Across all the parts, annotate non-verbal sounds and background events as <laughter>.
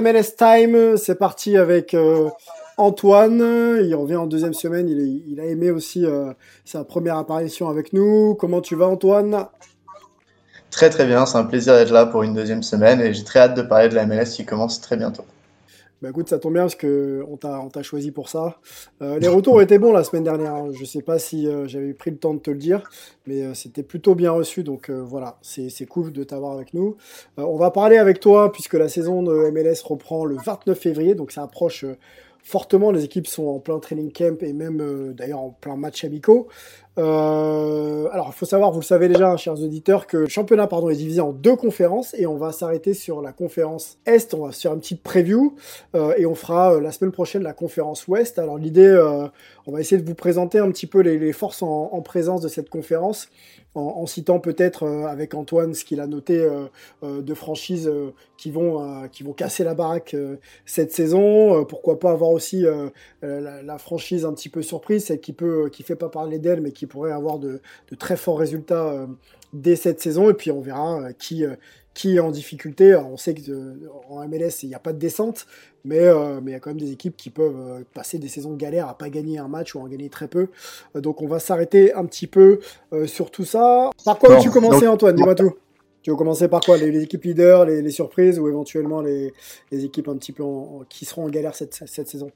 MLS Time, c'est parti avec euh, Antoine. Il revient en deuxième semaine. Il, a aimé aussi euh, sa première apparition avec nous. Comment tu vas, Antoine? Très très bien, c'est un plaisir d'être là pour une deuxième semaine et j'ai très hâte de parler de la MLS qui commence très bientôt. Bah écoute, ça tombe bien parce que on t'a choisi pour ça. Euh, les retours étaient bons la semaine dernière. hein. Je sais pas si euh, j'avais pris le temps de te le dire, mais euh, c'était plutôt bien reçu. Donc voilà, c'est cool de t'avoir avec nous. On va parler avec toi puisque la saison de MLS reprend le 29 février, donc ça approche fortement. Les équipes sont en plein training camp et même d'ailleurs en plein match amicaux. Euh, alors, il faut savoir, vous le savez déjà, hein, chers auditeurs, que le championnat pardon, est divisé en deux conférences et on va s'arrêter sur la conférence Est. On va faire une petite preview euh, et on fera euh, la semaine prochaine la conférence Ouest. Alors, l'idée, on va essayer de vous présenter un petit peu les, forces en, en présence de cette conférence en, citant peut-être avec Antoine ce qu'il a noté de franchises qui vont qui vont casser la baraque cette saison. Pourquoi pas avoir aussi la, la franchise un petit peu surprise, celle qui peut qui fait pas parler d'elle, mais qui pourrait avoir de, de très forts résultats euh, dès cette saison. Et puis on verra euh, qui euh, qui est en difficulté. Alors, on sait que euh, en MLS il n'y a pas de descente, mais euh, mais il y a quand même des équipes qui peuvent euh, passer des saisons de galère à pas gagner un match ou à en gagner très peu. Euh, donc on va s'arrêter un petit peu sur tout ça. Par quoi veux-tu commencer, donc- Antoine? Dis-moi tout. Tu veux commencer par quoi? Les, les équipes leaders, les, les surprises ou éventuellement les, les équipes un petit peu en- en- qui seront en galère cette, cette saison?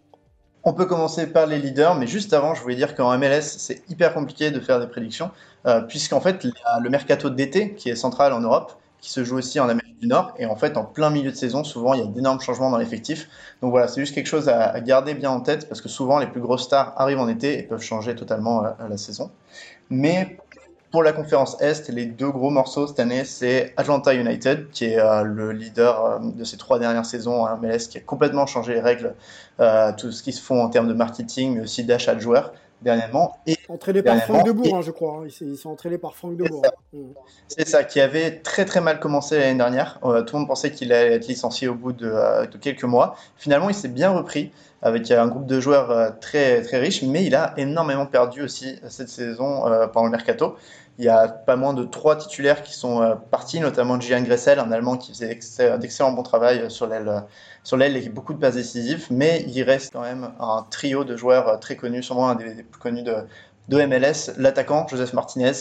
On peut commencer par les leaders, mais juste avant, je voulais dire qu'en MLS, c'est hyper compliqué de faire des prédictions, euh, puisqu'en fait, il y a le mercato d'été, qui est central en Europe, qui se joue aussi en Amérique du Nord, et en fait, en plein milieu de saison, souvent, il y a d'énormes changements dans l'effectif. Donc voilà, c'est juste quelque chose à, garder bien en tête, parce que souvent, les plus grosses stars arrivent en été et peuvent changer totalement euh, la saison. Mais pour la conférence Est, les deux gros morceaux cette année, c'est Atlanta United, qui est euh, le leader euh, de ces trois dernières saisons en MLS, qui a complètement changé les règles, euh, tout ce qui se font en termes de marketing, mais aussi d'achat de joueurs dernièrement. Et Entraîné par Franck Debourg, hein, je crois. hein. Ils, sont entraînés par Franck C'est Debourg. ça. hein. Mm. c'est ça, qui avait très très mal commencé l'année dernière. Euh, tout le monde pensait qu'il allait être licencié au bout de, euh, de quelques mois. Finalement, il s'est bien repris avec euh, un groupe de joueurs euh, très très riche, mais il a énormément perdu aussi cette saison pendant le mercato. Il y a pas moins de trois titulaires qui sont euh, partis, notamment Gian Gressel, un Allemand qui faisait ex- d'excellents bons travail euh, sur l'aile euh, sur l'aile et beaucoup de passes décisives, mais il reste quand même un trio de joueurs très connus, sûrement un des, plus connus de, MLS, l'attaquant Joseph Martinez,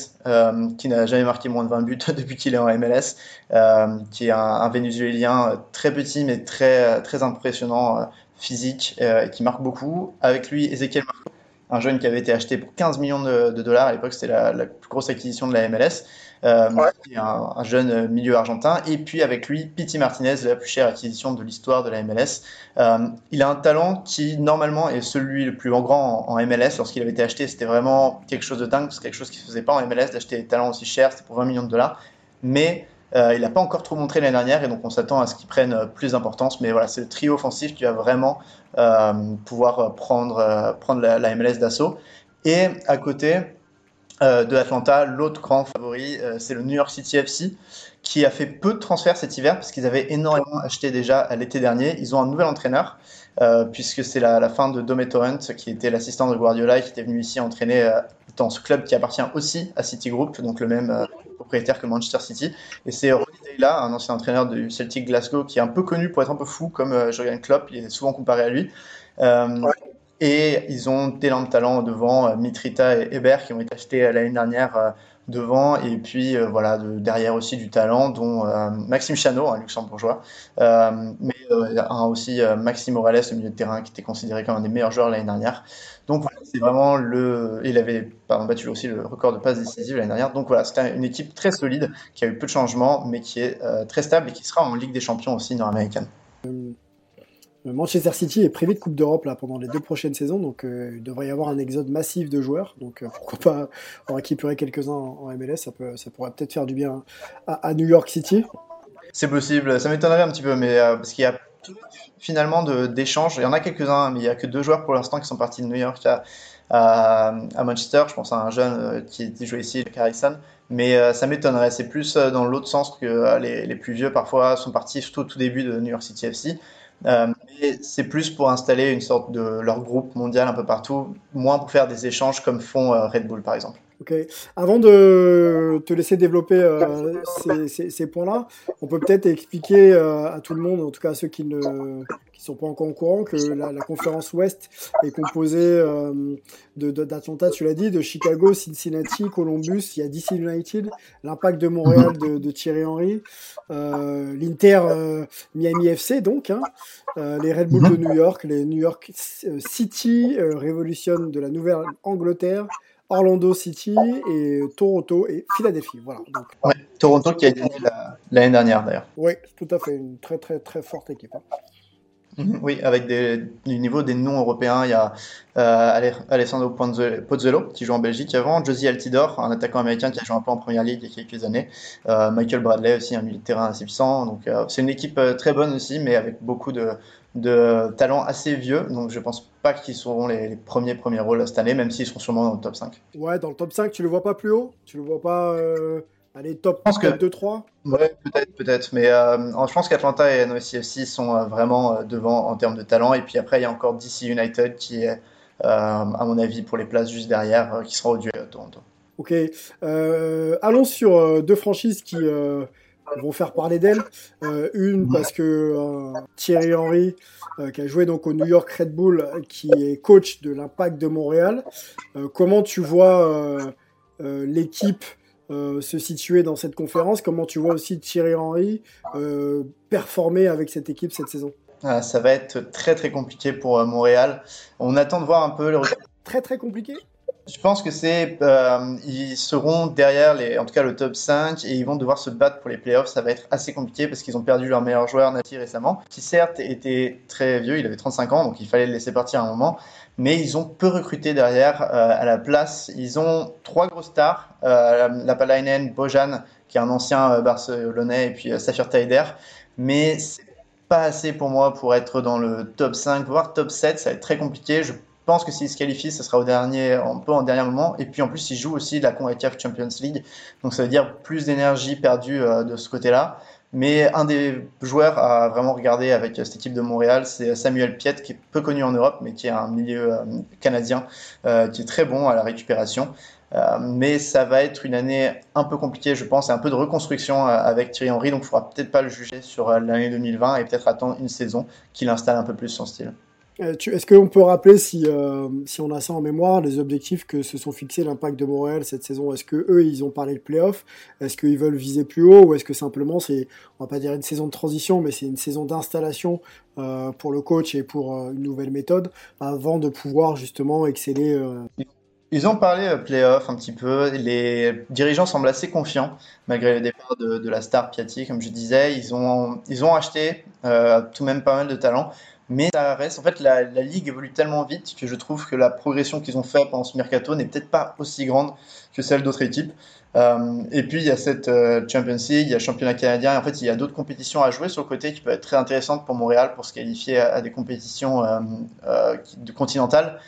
qui n'a jamais marqué moins de 20 buts <laughs> depuis qu'il est en MLS, qui est un, Vénézuélien très petit mais très, très impressionnant, physique, et qui marque beaucoup. Avec lui, Ezequiel Marco, un jeune qui avait été acheté pour 15 millions de, de dollars. À l'époque, c'était la, la plus grosse acquisition de la MLS. Euh, est un, un jeune milieu argentin. Et puis avec lui, Pity Martinez, la plus chère acquisition de l'histoire de la MLS. Euh, il a un talent qui, normalement, est celui le plus grand en, en MLS. Lorsqu'il avait été acheté, c'était vraiment quelque chose de dingue. C'est quelque chose qui ne se faisait pas en MLS d'acheter des talents aussi chers. C'était pour 20 millions de dollars. Mais euh, il n'a pas encore trop montré l'année dernière et donc on s'attend à ce qu'il prenne euh, plus d'importance. Mais voilà, c'est le trio offensif qui va vraiment euh, pouvoir prendre, prendre la, MLS d'assaut. Et à côté de Atlanta, l'autre grand favori, c'est le New York City FC qui a fait peu de transferts cet hiver parce qu'ils avaient énormément acheté déjà l'été dernier. Ils ont un nouvel entraîneur puisque c'est la, la, fin de Dome Torrent qui était l'assistant de Guardiola et qui était venu ici entraîner dans ce club qui appartient aussi à Citigroup, donc le même propriétaire que Manchester City. Et c'est Ronnie Deila, un ancien entraîneur du Celtic Glasgow, qui est un peu connu pour être un peu fou comme euh, Jurgen Klopp, il est souvent comparé à lui. Euh, ouais. Et ils ont d'énormes talents devant, euh, Mitrita et Hébert, qui ont été achetés l'année dernière devant, et puis euh, voilà, de, derrière aussi du talent, dont euh, Maxime Chanot, un luxembourgeois, euh, mais un, aussi Maxime Morales, au milieu de terrain, qui était considéré comme un des meilleurs joueurs l'année dernière. Donc voilà, c'est vraiment le. Il avait battu aussi le record de passes décisives l'année dernière. Donc voilà, c'était une équipe très solide qui a eu peu de changements, mais qui est très stable et qui sera en Ligue des Champions aussi nord-américaine. Manchester City est privé de Coupe d'Europe là pendant les deux prochaines saisons, donc il devrait y avoir un exode massif de joueurs. Donc pourquoi pas en récupérer quelques-uns en, MLS, ça, peut, ça pourrait peut-être faire du bien à New York City. C'est possible, ça m'étonnerait un petit peu, mais euh, parce qu'il y a finalement d'échanges. Il y en a quelques-uns, mais il n'y a que deux joueurs pour l'instant qui sont partis de New York à, Manchester. Je pense à un jeune euh, qui, jouait ici, Harrison. Mais euh, ça m'étonnerait. C'est plus dans l'autre sens que les, plus vieux parfois sont partis, surtout au tout début de New York City FC. c'est plus pour installer une sorte de leur groupe mondial un peu partout, moins pour faire des échanges comme font Red Bull par exemple. Ok. Avant de te laisser développer euh, ces, points-là, on peut peut-être expliquer euh, à tout le monde, en tout cas à ceux qui ne qui sont pas encore au courant, que la, conférence Ouest est composée euh, d'Atlanta, tu l'as dit, de Chicago, Cincinnati, Columbus, il y a DC United, l'Impact de Montréal de, Thierry Henry, l'Inter Miami FC donc, hein, les Red Bull de New York, les New York City Revolution de la Nouvelle-Angleterre. Orlando City et Toronto et Philadelphie. Voilà. Donc, Toronto qui a gagné l'année dernière d'ailleurs. Oui, tout à fait. Une très très très forte équipe. Hein. Mhm. Oui, avec des, du niveau des noms européens, il y a euh, Alessandro Pozzuelo qui joue en Belgique avant, Josie Altidor, un attaquant américain qui a joué un peu en première ligue il y a quelques années, euh, Michael Bradley aussi, un milieu de terrain assez puissant. Donc euh, c'est une équipe très bonne aussi, mais avec beaucoup de, de talents assez vieux. Donc je pense pas qu'ils seront les, premiers premiers rôles cette année, même s'ils seront sûrement dans le top 5. Ouais, dans le top 5, tu le vois pas plus haut? Tu le vois pas Allez, top 2-3 Ouais, peut-être, peut-être. Mais euh, je pense qu'Atlanta et NOCFC sont euh, vraiment euh, devant en termes de talent. Et puis après, il y a encore DC United qui est, à mon avis, pour les places juste derrière, qui sera au duel à Toronto. Ok. allons sur deux franchises qui vont faire parler d'elles. une parce que Thierry Henry, qui a joué donc au New York Red Bull, qui est coach de l'Impact de Montréal. comment tu vois l'équipe euh, se situer dans cette conférence. Comment tu vois aussi Thierry Henry euh, performer avec cette équipe cette saison? Ah, Ça va être très très compliqué pour euh, Montréal. On attend de voir un peu le. Très très compliqué? Je pense que c'est, ils seront derrière les, en tout cas le top 5 et ils vont devoir se battre pour les playoffs. Ça va être assez compliqué parce qu'ils ont perdu leur meilleur joueur Nati récemment, qui certes était très vieux, il avait 35 ans, donc il fallait le laisser partir à un moment mais ils ont peu recruté derrière euh, à la place. Ils ont trois grosses stars, euh, Lapalainen, Bojan, qui est un ancien euh, barcelonais, et puis euh, Safir Taider, mais c'est pas assez pour moi pour être dans le top 5, voire top 7, ça va être très compliqué. Je pense que s'ils se qualifient, ce sera au dernier, un peu en dernier moment. Et puis en plus, ils jouent aussi la CONCACAF Champions League, donc ça veut dire plus d'énergie perdue de ce côté-là. Mais un des joueurs à vraiment regarder avec cette équipe de Montréal, c'est Samuel Piet, qui est peu connu en Europe, mais qui est un milieu euh, canadien, euh, qui est très bon à la récupération. Euh, mais ça va être une année un peu compliquée, je pense, et un peu de reconstruction avec Thierry Henry, donc il ne faudra peut-être pas le juger sur l'année 2020 et peut-être attendre une saison qu'il installe un peu plus son style. Euh, est-ce qu'on peut rappeler, si, euh, si on a ça en mémoire, les objectifs que se sont fixés l'impact de Montréal cette saison? Est-ce que eux, ils ont parlé de playoff? Est-ce qu'ils veulent viser plus haut? Ou est-ce que simplement c'est, on va pas dire une saison de transition, mais c'est une saison d'installation euh, pour le coach et pour une nouvelle méthode avant de pouvoir justement exceller Ils ont parlé playoff un petit peu. Les dirigeants semblent assez confiants malgré le départ de, la star Piatti, comme je disais. Ils ont, ils ont acheté tout de même pas mal de talents. Mais ça reste, en fait, la, ligue évolue tellement vite que je trouve que la progression qu'ils ont faite pendant ce mercato n'est peut-être pas aussi grande que celle d'autres équipes. Euh, et puis il y a cette euh, Champions League, il y a le championnat canadien, en fait il y a d'autres compétitions à jouer sur le côté qui peuvent être très intéressantes pour Montréal pour se qualifier à, des compétitions euh, continentales.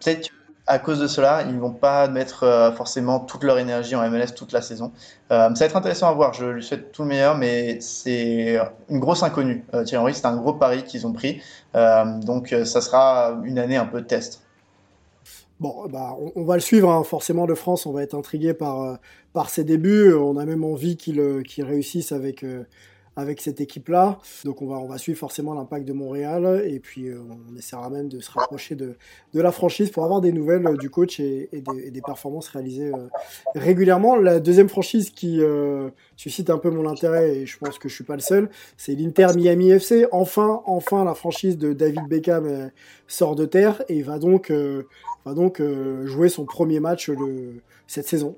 Peut-être à cause de cela, ils ne vont pas mettre euh, forcément toute leur énergie en MLS toute la saison. Euh, ça va être intéressant à voir. Je lui souhaite tout le meilleur, mais c'est une grosse inconnue. Euh, Thierry Henry, c'est un gros pari qu'ils ont pris. donc, ça sera une année un peu de test. Bon, bah, on, va le suivre, hein. forcément, de France. On va être intrigué par, par ses débuts. On a même envie qu'il réussisse avec avec cette équipe-là. Donc on va, on va suivre forcément l'impact de Montréal et puis euh, on essaiera même de se rapprocher de, de la franchise pour avoir des nouvelles euh, du coach et, des, performances réalisées euh, régulièrement. La deuxième franchise qui suscite un peu mon intérêt et je pense que je suis pas le seul, c'est l'Inter Miami FC. Enfin, enfin la franchise de David Beckham sort de terre et va donc va donc jouer son premier match cette saison.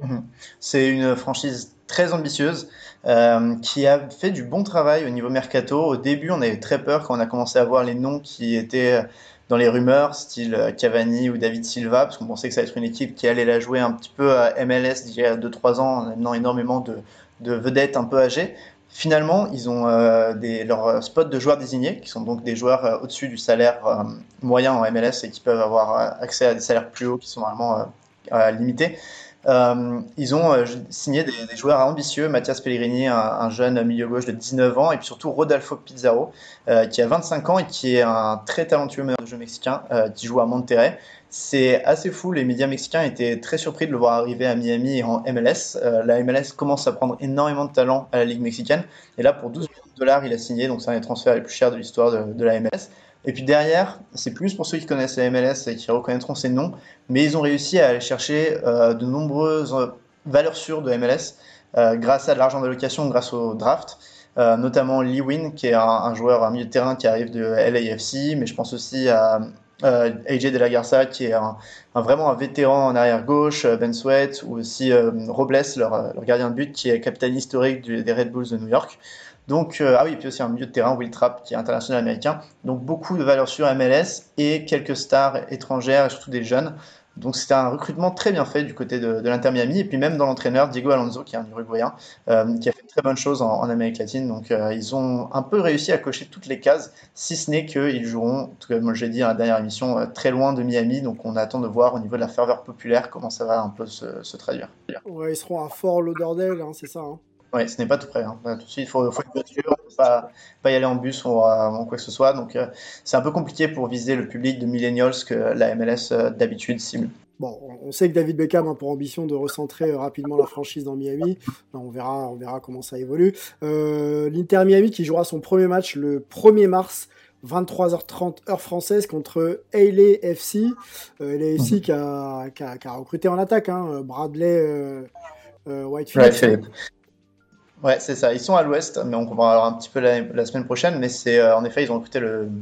Mhm. C'est une franchise très ambitieuse euh, qui a fait du bon travail au niveau mercato. Au début, on avait très peur quand on a commencé à voir les noms qui étaient dans les rumeurs, style euh, Cavani ou David Silva, parce qu'on pensait que ça allait être une équipe qui allait la jouer un petit peu à MLS d'il y a 2-3 ans, en amenant énormément de, vedettes un peu âgées. Finalement, ils ont euh, leurs spots de joueurs désignés, qui sont donc des joueurs au-dessus du salaire moyen en MLS et qui peuvent avoir accès à des salaires plus hauts qui sont vraiment limités. Euh, ils ont euh, signé des, joueurs ambitieux, Mathias Pellegrini, un, jeune milieu gauche de 19 ans, et puis surtout Rodolfo Pizarro, euh, qui a 25 ans et qui est un très talentueux meneur de jeu mexicain, qui joue à Monterrey. C'est assez fou, les médias mexicains étaient très surpris de le voir arriver à Miami en MLS. la MLS commence à prendre énormément de talent à la Ligue mexicaine, et là pour 12 millions de dollars, il a signé, donc c'est un des transferts les plus chers de l'histoire de la MLS. Et puis derrière, c'est plus pour ceux qui connaissent la MLS et qui reconnaîtront ces noms, mais ils ont réussi à aller chercher euh, de nombreuses valeurs sûres de MLS euh, grâce à de l'argent d'allocation, grâce au draft. Euh, notamment Lee Win, qui est un, joueur, un milieu de terrain qui arrive de LAFC, mais je pense aussi à AJ De La Garza, qui est vraiment un vétéran en arrière gauche, Ben Sweat, ou aussi Robles, leur, gardien de but, qui est capitaine historique des Red Bulls de New York. Donc, euh, ah oui, puis aussi un milieu de terrain, Will Trapp, qui est international américain. Donc, beaucoup de valeurs sur MLS et quelques stars étrangères surtout des jeunes. Donc, c'était un recrutement très bien fait du côté de, l'Inter Miami. Et puis, même dans l'entraîneur, Diego Alonso, qui est un Uruguayen, euh, qui a fait de très bonnes choses en, Amérique latine. Donc, euh, ils ont un peu réussi à cocher toutes les cases, si ce n'est qu'ils joueront, comme j'ai dit dans la dernière émission, très loin de Miami. Donc, on attend de voir au niveau de la ferveur populaire comment ça va un peu se, traduire. Ouais, ils seront à Fort Lauderdale, hein, c'est ça hein. Oui, ce n'est pas tout près. Hein. Tout de suite, il faut, faut, une voiture, pas, pas y aller en bus ou en quoi que ce soit. Donc, euh, c'est un peu compliqué pour viser le public de millennials que la MLS euh, d'habitude cible. Bon, on sait que David Beckham a pour ambition de recentrer euh, rapidement la franchise dans Miami. On verra, on verra comment ça évolue. L'Inter Miami qui jouera son premier match le 1er mars 23h30 heure française contre LA FC. LA FC qui a, qui, a, qui, a, recruté en attaque hein, Bradley Whitefield. Ouais, c'est ça. Ils sont à l'ouest, mais on comprendra un petit peu la, semaine prochaine. Mais c'est euh, en effet, ils ont recruté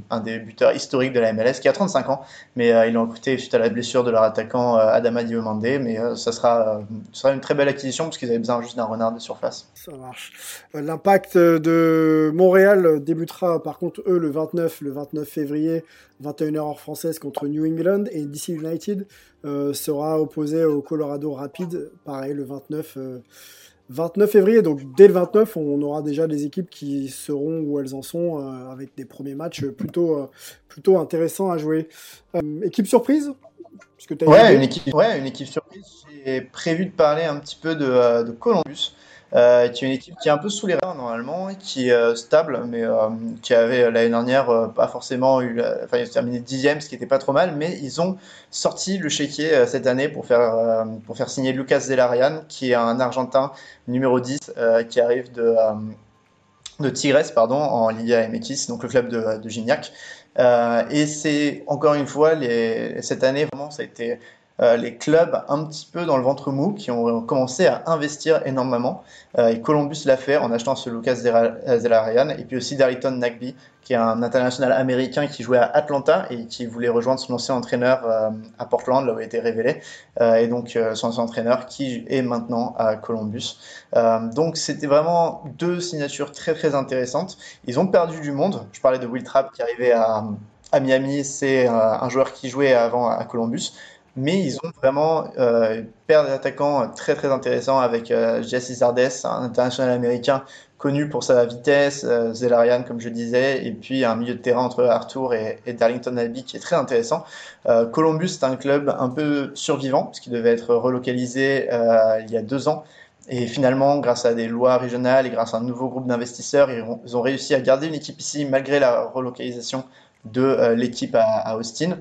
un des buteurs historiques de la MLS qui a 35 ans, mais euh, ils l'ont recruté suite à la blessure de leur attaquant euh, Adama Diomande. Mais ça sera, sera une très belle acquisition parce qu'ils avaient besoin juste d'un renard de surface. Ça marche. L'impact de Montréal débutera par contre eux le 29, le 29 février, 21h heure française contre New England et DC United sera opposé au Colorado Rapid, pareil le 29. 29 février, donc dès le 29, on aura déjà des équipes qui seront où elles en sont, euh, avec des premiers matchs plutôt, euh, plutôt intéressants à jouer. Euh, équipe surprise ouais, une équipe, ouais, une équipe surprise. J'ai prévu de parler un petit peu de, de Columbus. Euh, qui est une équipe qui est un peu sous les radars normalement, qui est euh, stable, mais euh, qui avait l'année dernière pas forcément eu, enfin ils ont terminé dixième, ce qui n'était pas trop mal, mais ils ont sorti le chéquier cette année pour faire pour faire signer Lucas Zelarian, qui est un Argentin numéro 10 qui arrive de de Tigres pardon en Liga MX, donc le club de, de Gignac. et c'est encore une fois les, cette année vraiment ça a été euh, les clubs un petit peu dans le ventre mou qui ont commencé à investir énormément. Euh, et Columbus l'a fait en achetant ce Lucas Zelarian et puis aussi Darlington Nagby qui est un international américain qui jouait à Atlanta et qui voulait rejoindre son ancien entraîneur euh, à Portland, là où il a été révélé, et donc son ancien entraîneur qui est maintenant à Columbus. donc c'était vraiment deux signatures très très intéressantes. Ils ont perdu du monde. Je parlais de Will Trapp qui arrivait à Miami, c'est un joueur qui jouait avant à Columbus mais ils ont vraiment euh, paire d'attaquants très très intéressants avec euh, Jesse Zardes, un international américain connu pour sa vitesse, euh, Zelarian comme je disais, et puis un milieu de terrain entre Arthur et, Darlington Albi qui est très intéressant. Euh, Columbus c'est un club un peu survivant puisqu'il devait être relocalisé il y a deux ans. Et finalement, grâce à des lois régionales et grâce à un nouveau groupe d'investisseurs, ils, ont réussi à garder une équipe ici malgré la relocalisation de l'équipe à, à Austin.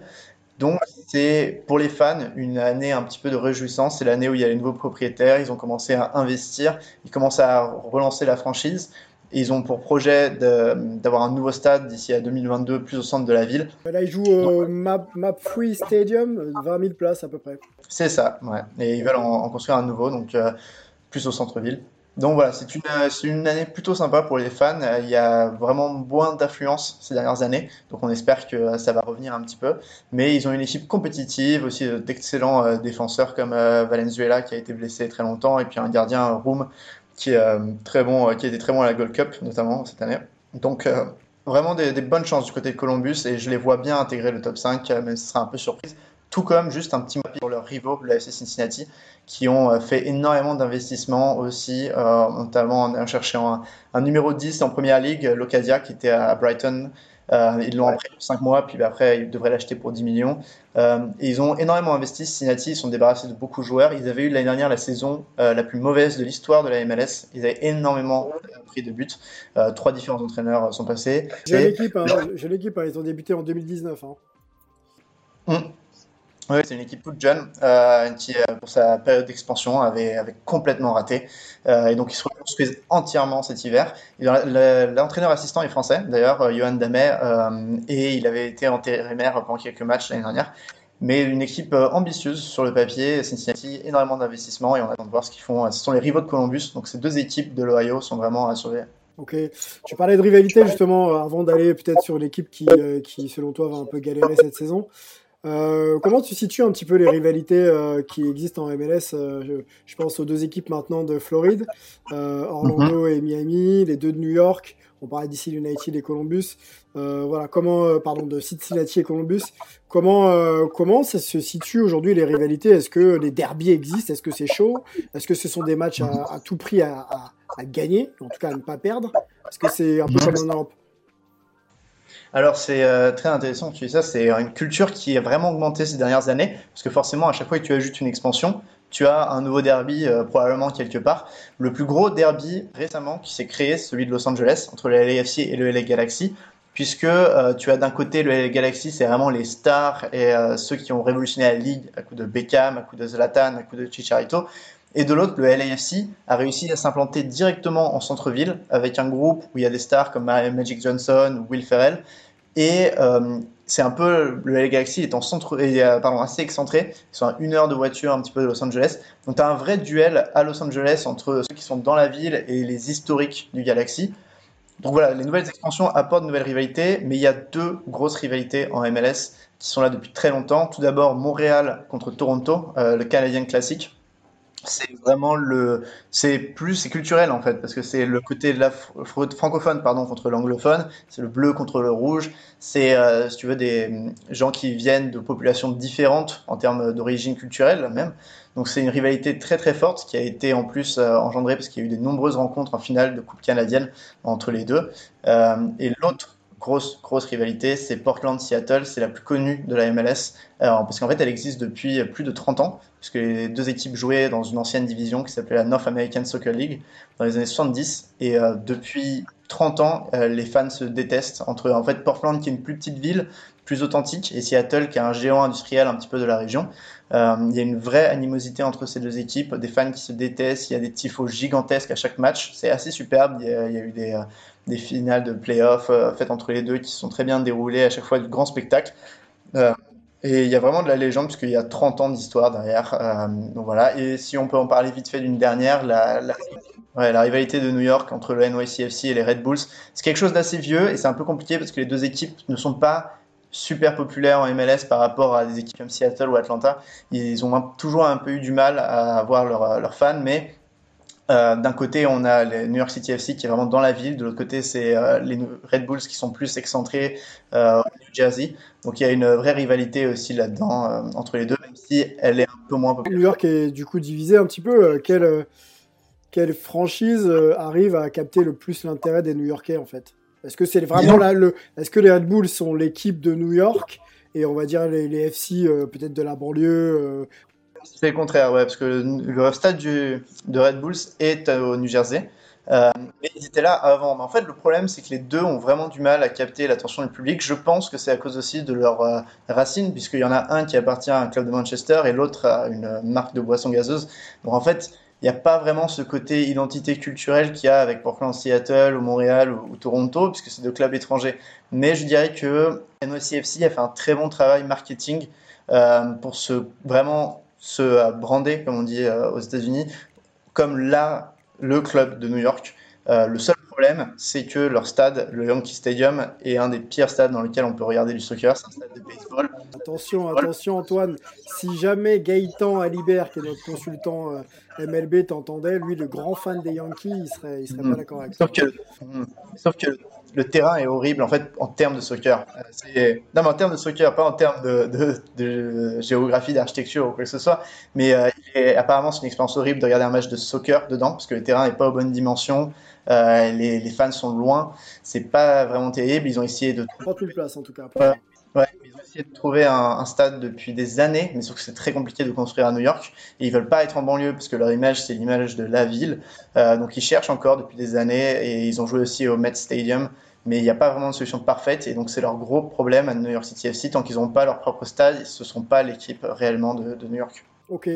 Donc, c'est pour les fans une année un petit peu de réjouissance. C'est l'année où il y a les nouveaux propriétaires, ils ont commencé à investir, ils commencent à relancer la franchise. Et ils ont pour projet d'avoir un nouveau stade d'ici à 2022, plus au centre de la ville. Là, ils jouent au Map, Free Stadium, 20 000 places à peu près. C'est ça, ouais. Et ils veulent en, construire un nouveau, donc euh, plus au centre-ville. Donc voilà, c'est une, une année plutôt sympa pour les fans. Il y a vraiment moins d'affluence ces dernières années, donc on espère que ça va revenir un petit peu. Mais ils ont une équipe compétitive, aussi d'excellents euh, défenseurs comme euh, Valenzuela qui a été blessé très longtemps, et puis un gardien Room qui, est, très bon, qui a été très bon à la Gold Cup notamment cette année. Donc vraiment des, bonnes chances du côté de Columbus et je les vois bien intégrer le top 5, même si ce sera un peu surprise. Tout comme juste un petit mot pour leurs rivaux, le FC Cincinnati, qui ont euh, fait énormément d'investissements aussi, euh, notamment en cherchant un, numéro 10 en première ligue, Locadia, qui était à Brighton. Euh, ils l'ont après 5 mois, puis après ils devraient l'acheter pour 10 millions. ils ont énormément investi. Cincinnati, ils sont débarrassés de beaucoup de joueurs. Ils avaient eu l'année dernière la saison la plus mauvaise de l'histoire de la MLS. Ils avaient énormément pris de buts. trois différents entraîneurs sont passés. J'ai l'équipe, hein, hein, ils ont débuté en 2019. Hein. Oui, c'est une équipe toute jeune euh, qui, euh, pour sa période d'expansion, avait, avait complètement raté. Euh, et donc, ils se reconstruisent entièrement cet hiver. L'entraîneur assistant est français, d'ailleurs, Johan Damet, et il avait été intérimaire pendant quelques matchs l'année dernière. Mais une équipe ambitieuse sur le papier, Cincinnati, énormément d'investissements et on attend de voir ce qu'ils font. Ce sont les rivaux de Columbus, donc ces deux équipes de l'Ohio sont vraiment à surveiller. Ok. Tu parlais de rivalité justement avant d'aller peut-être sur l'équipe qui, qui, selon toi, va un peu galérer cette saison. Euh, comment tu situes un petit peu les rivalités euh, qui existent en MLS euh, je, pense aux deux équipes maintenant de Floride, Orlando mhm. et Miami, les deux de New York. On parlait d'ici United et Columbus. voilà, comment, pardon, de Cincinnati et Columbus. Comment, comment ça se situe aujourd'hui les rivalités? Est-ce que les derbies existent? Est-ce que c'est chaud? Est-ce que ce sont des matchs à, tout prix à, à, gagner, en tout cas à ne pas perdre? Est-ce que c'est un peu comme en Europe alors c'est euh, très intéressant que tu dis ça, c'est une culture qui a vraiment augmenté ces dernières années, parce que forcément à chaque fois que tu ajoutes une expansion, tu as un nouveau derby euh, probablement quelque part. Le plus gros derby récemment qui s'est créé, celui de Los Angeles, entre le LAFC et le LA Galaxy, puisque euh, tu as d'un côté le LA Galaxy, c'est vraiment les stars et ceux qui ont révolutionné la ligue à coup de Beckham, à coup de Zlatan, à coup de Chicharito. Et de l'autre, le LAFC a réussi à s'implanter directement en centre-ville avec un groupe où il y a des stars comme Magic Johnson ou Will Ferrell. Et euh, c'est un peu le LA Galaxy est pardon, assez excentré. Ils sont à une heure de voiture un petit peu de Los Angeles. Donc tu as un vrai duel à Los Angeles entre ceux qui sont dans la ville et les historiques du Galaxy. Donc voilà, les nouvelles expansions apportent de nouvelles rivalités, mais il y a deux grosses rivalités en MLS qui sont là depuis très longtemps. Tout d'abord, Montréal contre Toronto, euh, le Canadien classique c'est vraiment le c'est plus c'est culturel en fait parce que c'est le côté de la francophone pardon contre l'anglophone c'est le bleu contre le rouge c'est euh, si tu veux des gens qui viennent de populations différentes en termes d'origine culturelle même. Donc c'est une rivalité très très forte qui a été en plus euh, engendrée parce qu'il y a eu de nombreuses rencontres en finale de coupe canadienne entre les deux. Euh, et l'autre grosse, grosse rivalité, c'est Portland-Seattle, c'est la plus connue de la MLS, parce qu'en fait elle existe depuis plus de 30 ans, puisque les deux équipes jouaient dans une ancienne division qui s'appelait la North American Soccer League dans les années 70, et euh, depuis 30 ans, euh, les fans se détestent entre en fait Portland qui est une plus petite ville, plus authentique, et Seattle qui est un géant industriel un petit peu de la région. Euh, il y a une vraie animosité entre ces deux équipes, des fans qui se détestent, il y a des tifos gigantesques à chaque match, c'est assez superbe, il y a, eu des des finales de playoffs euh, faites entre les deux qui sont très bien déroulées, à chaque fois du grand spectacle. Euh, et il y a vraiment de la légende puisqu'il y a 30 ans d'histoire derrière. Euh, donc voilà. Et si on peut en parler vite fait d'une dernière, la, rivalité de New York entre le NYCFC et les Red Bulls, c'est quelque chose d'assez vieux et c'est un peu compliqué parce que les deux équipes ne sont pas super populaires en MLS par rapport à des équipes comme Seattle ou Atlanta. Ils ont toujours un peu eu du mal à avoir leurs fans, mais euh, d'un côté, on a les New York City FC qui est vraiment dans la ville. De l'autre côté, c'est euh, les Red Bulls qui sont plus excentrés euh, au New Jersey. Donc il y a une vraie rivalité aussi là-dedans entre les deux, même si elle est un peu moins populaire. New York est du coup divisé un petit peu. quelle, quelle franchise arrive à capter le plus l'intérêt des New Yorkais en fait? Est-ce que c'est vraiment là le Est-ce que les Red Bulls sont l'équipe de New York et on va dire les, les FC peut-être de la banlieue c'est le contraire, ouais, parce que le, stade du, de Red Bulls est au New Jersey. Euh, mais ils étaient là avant. Mais en fait, le problème, c'est que les deux ont vraiment du mal à capter l'attention du public. Je pense que c'est à cause aussi de leur euh, racine, puisqu'il y en a un qui appartient à un club de Manchester et l'autre à une marque de boisson gazeuse. Donc en fait, il n'y a pas vraiment ce côté identité culturelle qu'il y a avec Portland, Seattle ou Montréal ou, Toronto, puisque c'est deux clubs étrangers. Mais je dirais que NYCFC a fait un très bon travail marketing euh, pour se vraiment se brander, comme on dit euh, aux États-Unis, comme la le club de New York. Euh, problème, c'est que leur stade, le Yankee Stadium, est un des pires stades dans lesquels on peut regarder du soccer. C'est un stade de baseball. Attention, attention Antoine, si jamais Gaëtan Alibert, qui est notre consultant euh, MLB, t'entendait, lui, le grand fan des Yankees, il serait, il serait pas Mm. d'accord avec ça. Sauf que, sauf que le terrain est horrible en fait en termes de soccer. Euh, Non, mais en termes de soccer, pas en termes de, de- de géographie, d'architecture ou quoi que ce soit. Mais euh, est- apparemment, c'est une expérience horrible de regarder un match de soccer dedans parce que le terrain n'est pas aux bonnes dimensions. euh, les, les fans sont loin. C'est pas vraiment terrible. Ils ont essayé de 30 000 places en tout cas. Essayé de trouver un, un stade depuis des années, mais sauf que c'est très compliqué de construire à New York. Et ils veulent pas être en banlieue parce que leur image, c'est l'image de la ville. Euh, donc ils cherchent encore depuis des années et ils ont joué aussi au Met Stadium, mais il n'y a pas vraiment de solution parfaite. Et donc c'est leur gros problème à New York City FC. Tant qu'ils n'ont pas leur propre stade, ils ne sont pas l'équipe réellement de, de New York. Ok.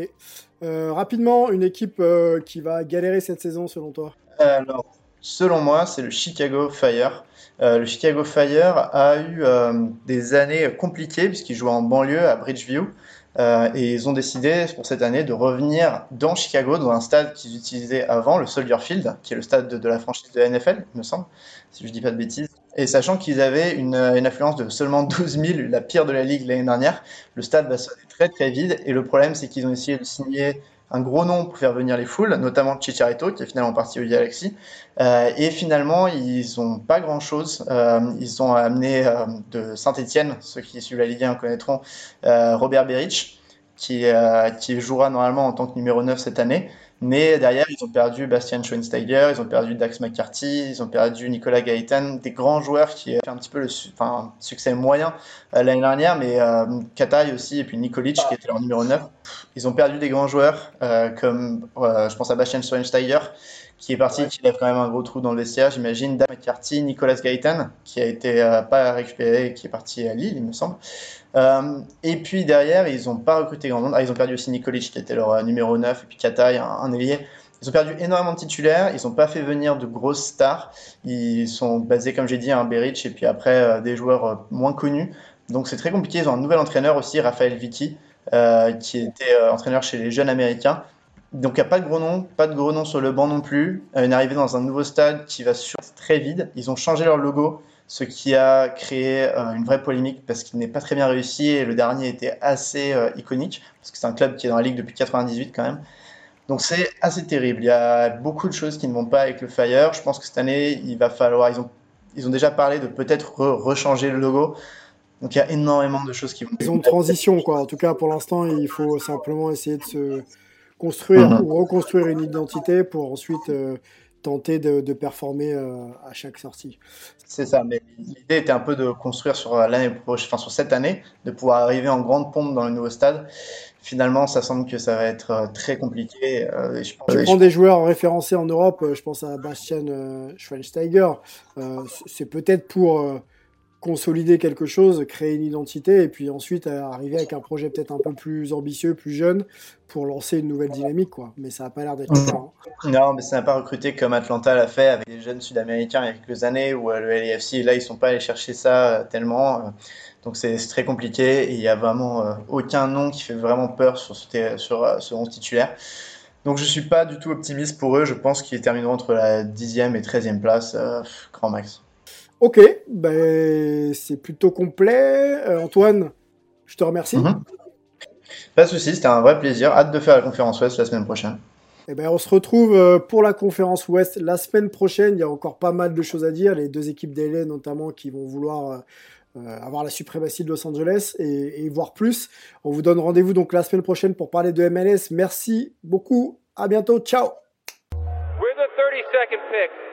Euh, rapidement, une équipe euh, qui va galérer cette saison selon toi? Alors, selon moi, c'est le Chicago Fire. Euh, le Chicago Fire a eu euh, des années compliquées puisqu'ils jouaient en banlieue à Bridgeview. Euh, et ils ont décidé pour cette année de revenir dans Chicago, dans un stade qu'ils utilisaient avant, le Soldier Field, qui est le stade de, la franchise de la NFL, il me semble, si je dis pas de bêtises. Et sachant qu'ils avaient une, une affluence de seulement 12 000, la pire de la ligue l'année dernière, le stade va sonner très très vide. Et le problème, c'est qu'ils ont essayé de signer un gros nom pour faire venir les foules, notamment Chicharito, qui est finalement parti au Galaxy. Euh, et finalement, ils n'ont pas grand-chose. Euh, ils ont amené euh, de Saint-Etienne, ceux qui suivent la Ligue 1 connaîtront, euh, Robert Beric, qui, euh, qui jouera normalement en tant que numéro 9 cette année. Mais derrière, ils ont perdu Bastian Schweinsteiger, ils ont perdu Dax McCarthy, ils ont perdu Nicolas Gaëtan, des grands joueurs qui ont fait un petit peu le enfin, succès moyen euh, l'année dernière, mais euh, Kataï aussi, et puis Nikolic qui était leur numéro 9. Ils ont perdu des grands joueurs, euh, comme euh, je pense à Bastian Schweinsteiger, qui est parti, qui lève quand même un gros trou dans le vestiaire, j'imagine. Dax McCarthy, Nicolas Gaëtan, qui a été euh, pas récupéré, qui est parti à Lille, il me semble. Euh, et puis derrière, ils n'ont pas recruté grand monde. Ah, ils ont perdu aussi Nikolic, qui était leur euh, numéro 9, et puis Kataï, un, un ailier. Ils ont perdu énormément de titulaires, ils n'ont pas fait venir de grosses stars. Ils sont basés, comme j'ai dit, à un Beric, et puis après, euh, des joueurs euh, moins connus. Donc c'est très compliqué. Ils ont un nouvel entraîneur aussi, Raphaël Vicky, euh, qui était entraîneur chez les jeunes américains. Donc il n'y a pas de gros nom, pas de gros nom sur le banc non plus. Euh, une arrivée dans un nouveau stade qui va sur très vide. Ils ont changé leur logo ce qui a créé euh, une vraie polémique parce qu'il n'est pas très bien réussi et le dernier était assez euh, iconique parce que c'est un club qui est dans la ligue depuis 98 quand même. Donc c'est assez terrible. Il y a beaucoup de choses qui ne vont pas avec le Fire. Je pense que cette année, il va falloir. Ils ont, ils ont déjà parlé de peut-être re- rechanger le logo. Donc il y a énormément de choses qui vont. Ils ont de transition, quoi. En tout cas, pour l'instant, il faut simplement essayer de se construire Mhm. ou reconstruire une identité pour ensuite euh, tenter de, de performer euh, à chaque sortie. C'est ça, mais l'idée était un peu de construire sur euh, l'année prochaine, enfin sur cette année, de pouvoir arriver en grande pompe dans le nouveau stade. Finalement, ça semble que ça va être très compliqué. euh, et je pense- Tu prends je- des joueurs référencés en Europe, je pense à Bastian euh, Schweinsteiger. Euh, c'est peut-être pour euh, consolider quelque chose, créer une identité, et puis ensuite euh, arriver avec un projet peut-être un peu plus ambitieux, plus jeune, pour lancer une nouvelle dynamique, quoi. Mais ça n'a pas l'air d'être le cas. hein. Non, mais ça n'a pas recruté comme Atlanta l'a fait avec des jeunes sud-américains il y a quelques années où euh, le LAFC, là, ils sont pas allés chercher ça euh, tellement. donc c'est très compliqué et il y a vraiment aucun nom qui fait vraiment peur sur ce, sur, euh, ce 11 titulaire. Donc je suis pas du tout optimiste pour eux. Je pense qu'ils termineront entre la 10e et 13e place, euh, grand max. Ok, ben, c'est plutôt complet. Euh, Antoine, je te remercie. Mhm. Pas de souci, c'était un vrai plaisir. Hâte de faire la conférence Ouest la semaine prochaine. Eh ben, on se retrouve euh, pour la conférence Ouest la semaine prochaine. Il y a encore pas mal de choses à dire. Les deux équipes d'LA notamment qui vont vouloir euh, avoir la suprématie de Los Angeles et, et voir plus. On vous donne rendez-vous donc la semaine prochaine pour parler de MLS. Merci beaucoup. À bientôt. Ciao. With the 32nd pick